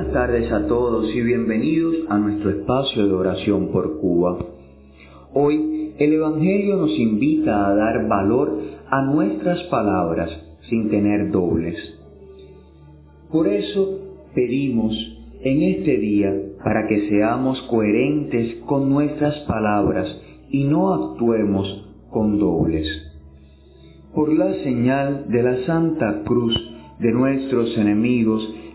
Buenas tardes a todos y bienvenidos a nuestro espacio de oración por Cuba. Hoy el Evangelio nos invita a dar valor a nuestras palabras sin tener dobles. Por eso pedimos en este día para que seamos coherentes con nuestras palabras y no actuemos con dobles. Por la señal de la Santa Cruz de nuestros enemigos,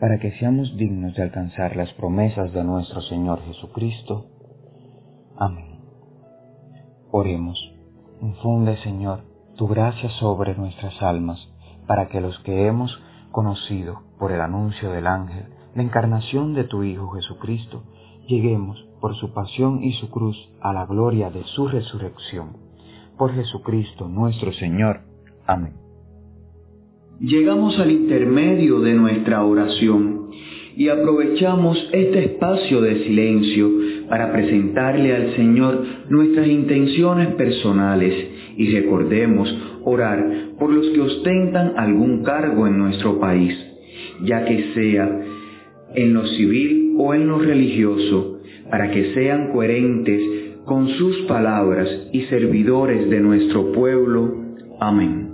para que seamos dignos de alcanzar las promesas de nuestro Señor Jesucristo. Amén. Oremos. Infunde, Señor, tu gracia sobre nuestras almas, para que los que hemos conocido por el anuncio del ángel la encarnación de tu Hijo Jesucristo, lleguemos por su pasión y su cruz a la gloria de su resurrección. Por Jesucristo nuestro Señor. Amén llegamos al intermedio de nuestra oración y aprovechamos este espacio de silencio para presentarle al Señor nuestras intenciones personales y recordemos orar por los que ostentan algún cargo en nuestro país, ya que sea en lo civil o en lo religioso, para que sean coherentes con sus palabras y servidores de nuestro pueblo. Amén.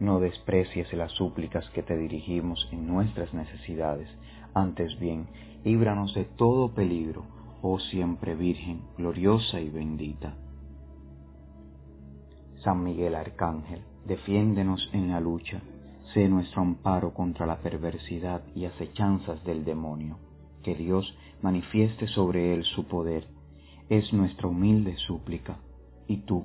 no desprecies las súplicas que te dirigimos en nuestras necesidades, antes bien, líbranos de todo peligro, oh siempre Virgen, gloriosa y bendita. San Miguel Arcángel, defiéndenos en la lucha, sé nuestro amparo contra la perversidad y acechanzas del demonio. Que Dios manifieste sobre él su poder, es nuestra humilde súplica. Y tú,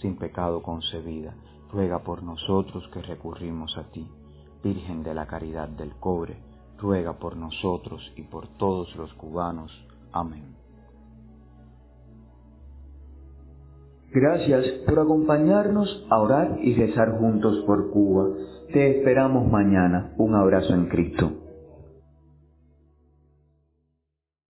sin pecado concebida, ruega por nosotros que recurrimos a ti. Virgen de la Caridad del Cobre, ruega por nosotros y por todos los cubanos. Amén. Gracias por acompañarnos a orar y rezar juntos por Cuba. Te esperamos mañana. Un abrazo en Cristo.